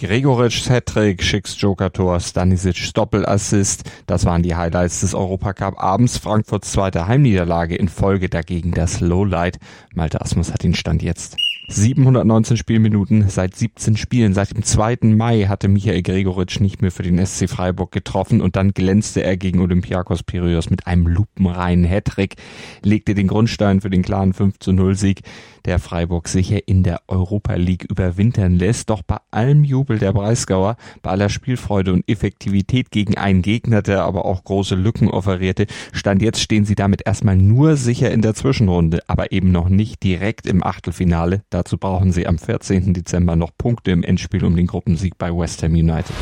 Gregoritsch Hattrick, Schicks Joker-Tor, Stanisic Doppelassist. Das waren die Highlights des Europacup abends. Frankfurts zweite Heimniederlage in Folge dagegen das Lowlight. Malte Asmus hat den Stand jetzt. 719 Spielminuten seit 17 Spielen. Seit dem 2. Mai hatte Michael Gregoritsch nicht mehr für den SC Freiburg getroffen und dann glänzte er gegen Olympiakos Piraeus mit einem lupenreinen Hattrick, legte den Grundstein für den klaren 5 zu 0 Sieg, der Freiburg sicher in der Europa League überwintern lässt. Doch bei allem Jubel der Breisgauer, bei aller Spielfreude und Effektivität gegen einen Gegner, der aber auch große Lücken offerierte, stand jetzt stehen sie damit erstmal nur sicher in der Zwischenrunde, aber eben noch nicht direkt im Achtelfinale. Da Dazu brauchen sie am 14. Dezember noch Punkte im Endspiel um den Gruppensieg bei West Ham United.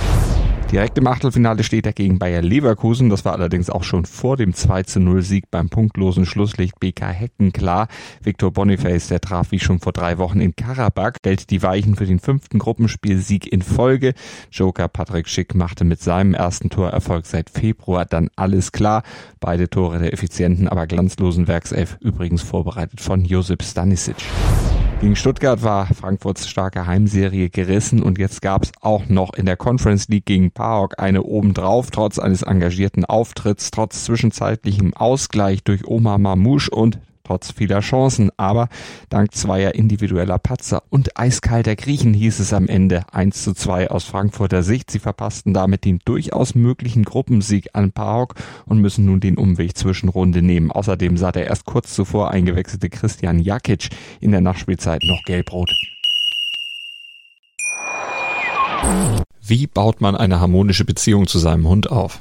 Direkt im Achtelfinale steht er gegen Bayer Leverkusen. Das war allerdings auch schon vor dem 2 zu 0 Sieg beim punktlosen Schlusslicht BK Hecken klar. Victor Boniface, der traf wie schon vor drei Wochen in Karabakh, stellt die Weichen für den fünften Gruppenspielsieg in Folge. Joker Patrick Schick machte mit seinem ersten Torerfolg seit Februar dann alles klar. Beide Tore der effizienten, aber glanzlosen Werkself übrigens vorbereitet von Josip Stanisic. Gegen Stuttgart war Frankfurts starke Heimserie gerissen und jetzt gab es auch noch in der Conference League gegen PAOK eine obendrauf, trotz eines engagierten Auftritts, trotz zwischenzeitlichem Ausgleich durch Omar Mamouche und trotz vieler Chancen, aber dank zweier individueller Patzer und eiskalter Griechen hieß es am Ende 1 zu 2 aus Frankfurter Sicht. Sie verpassten damit den durchaus möglichen Gruppensieg an PAOK und müssen nun den Umweg zwischen Runde nehmen. Außerdem sah der erst kurz zuvor eingewechselte Christian Jakic in der Nachspielzeit noch gelbrot. Wie baut man eine harmonische Beziehung zu seinem Hund auf?